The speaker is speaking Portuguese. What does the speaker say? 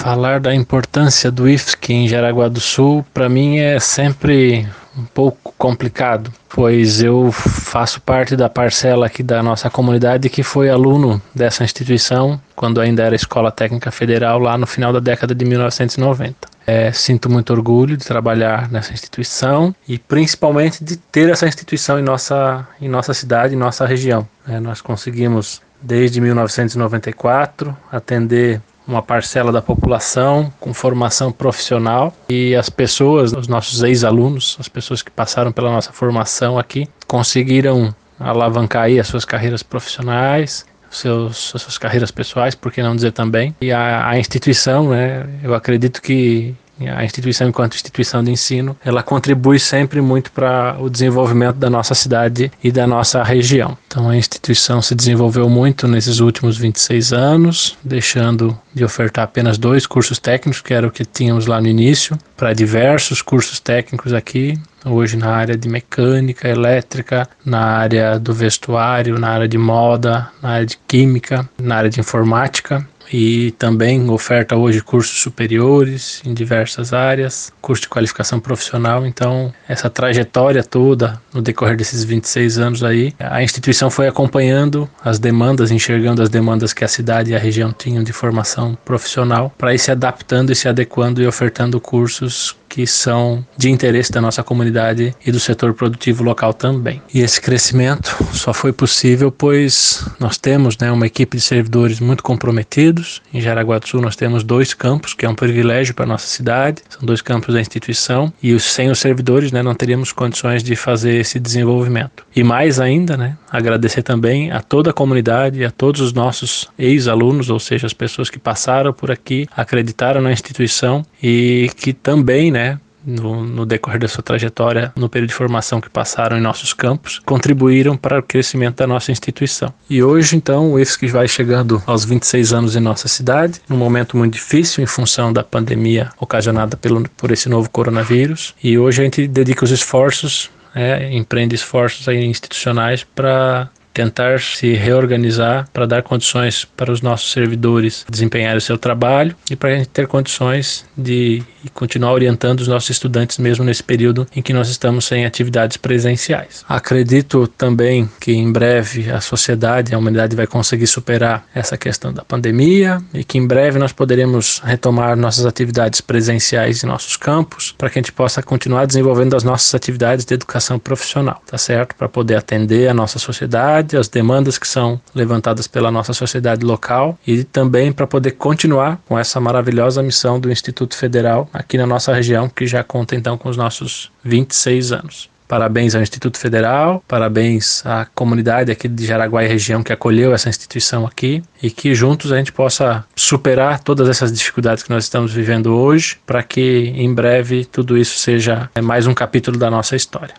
Falar da importância do IFSC em Jaraguá do Sul, para mim é sempre um pouco complicado, pois eu faço parte da parcela aqui da nossa comunidade que foi aluno dessa instituição quando ainda era Escola Técnica Federal lá no final da década de 1990. É, sinto muito orgulho de trabalhar nessa instituição e principalmente de ter essa instituição em nossa, em nossa cidade, em nossa região. É, nós conseguimos desde 1994 atender uma parcela da população com formação profissional e as pessoas, os nossos ex-alunos, as pessoas que passaram pela nossa formação aqui, conseguiram alavancar aí as suas carreiras profissionais, seus, as suas carreiras pessoais, por que não dizer também. E a, a instituição, né, eu acredito que a instituição, enquanto instituição de ensino, ela contribui sempre muito para o desenvolvimento da nossa cidade e da nossa região. Então, a instituição se desenvolveu muito nesses últimos 26 anos, deixando de ofertar apenas dois cursos técnicos, que era o que tínhamos lá no início, para diversos cursos técnicos aqui, hoje na área de mecânica, elétrica, na área do vestuário, na área de moda, na área de química, na área de informática e também oferta hoje cursos superiores em diversas áreas, curso de qualificação profissional. Então, essa trajetória toda no decorrer desses 26 anos aí, a instituição foi acompanhando as demandas, enxergando as demandas que a cidade e a região tinham de formação profissional, para ir se adaptando e se adequando e ofertando cursos que são de interesse da nossa comunidade e do setor produtivo local também. E esse crescimento só foi possível pois nós temos né, uma equipe de servidores muito comprometidos. Em Jaraguá do Sul nós temos dois campos, que é um privilégio para a nossa cidade, são dois campos da instituição, e sem os servidores né, não teríamos condições de fazer esse desenvolvimento. E mais ainda, né, agradecer também a toda a comunidade, a todos os nossos ex-alunos, ou seja, as pessoas que passaram por aqui, acreditaram na instituição e que também, né, no, no, decorrer da sua trajetória, no período de formação que passaram em nossos campos, contribuíram para o crescimento da nossa instituição. E hoje, então, o IFSC vai chegando aos 26 anos em nossa cidade, num momento muito difícil em função da pandemia ocasionada pelo, por esse novo coronavírus. E hoje a gente dedica os esforços, é, empreende esforços institucionais para tentar se reorganizar para dar condições para os nossos servidores desempenharem o seu trabalho e para a gente ter condições de continuar orientando os nossos estudantes mesmo nesse período em que nós estamos sem atividades presenciais. Acredito também que em breve a sociedade, a humanidade vai conseguir superar essa questão da pandemia e que em breve nós poderemos retomar nossas atividades presenciais em nossos campos para que a gente possa continuar desenvolvendo as nossas atividades de educação profissional, tá certo? Para poder atender a nossa sociedade as demandas que são levantadas pela nossa sociedade local e também para poder continuar com essa maravilhosa missão do Instituto Federal aqui na nossa região, que já conta então com os nossos 26 anos. Parabéns ao Instituto Federal, parabéns à comunidade aqui de Jaraguá e região que acolheu essa instituição aqui e que juntos a gente possa superar todas essas dificuldades que nós estamos vivendo hoje para que em breve tudo isso seja mais um capítulo da nossa história.